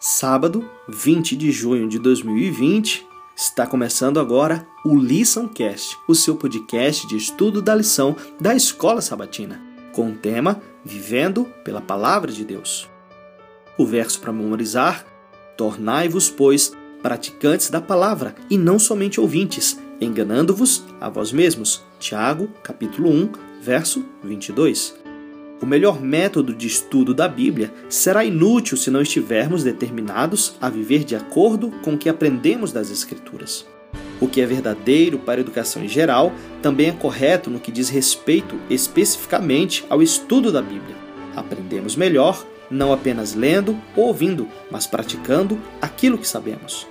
Sábado, 20 de junho de 2020, está começando agora o LiçãoCast, o seu podcast de estudo da lição da Escola Sabatina, com o tema Vivendo pela Palavra de Deus. O verso para memorizar: Tornai-vos, pois, praticantes da palavra e não somente ouvintes, enganando-vos a vós mesmos. Tiago, capítulo 1, verso 22. O melhor método de estudo da Bíblia será inútil se não estivermos determinados a viver de acordo com o que aprendemos das Escrituras. O que é verdadeiro para a educação em geral também é correto no que diz respeito especificamente ao estudo da Bíblia. Aprendemos melhor não apenas lendo ou ouvindo, mas praticando aquilo que sabemos.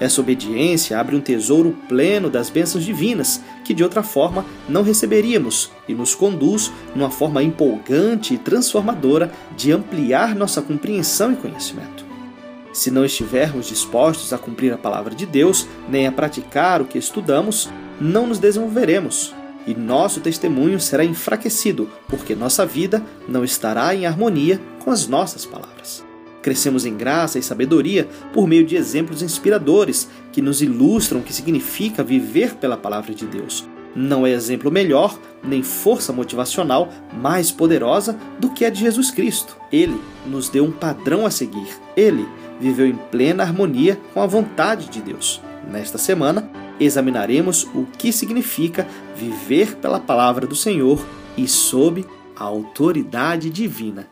Essa obediência abre um tesouro pleno das bênçãos divinas que de outra forma não receberíamos e nos conduz numa forma empolgante e transformadora de ampliar nossa compreensão e conhecimento. Se não estivermos dispostos a cumprir a palavra de Deus, nem a praticar o que estudamos, não nos desenvolveremos e nosso testemunho será enfraquecido, porque nossa vida não estará em harmonia com as nossas palavras. Crescemos em graça e sabedoria por meio de exemplos inspiradores que nos ilustram o que significa viver pela palavra de Deus. Não é exemplo melhor, nem força motivacional mais poderosa do que a de Jesus Cristo. Ele nos deu um padrão a seguir. Ele viveu em plena harmonia com a vontade de Deus. Nesta semana, examinaremos o que significa viver pela palavra do Senhor e sob a autoridade divina.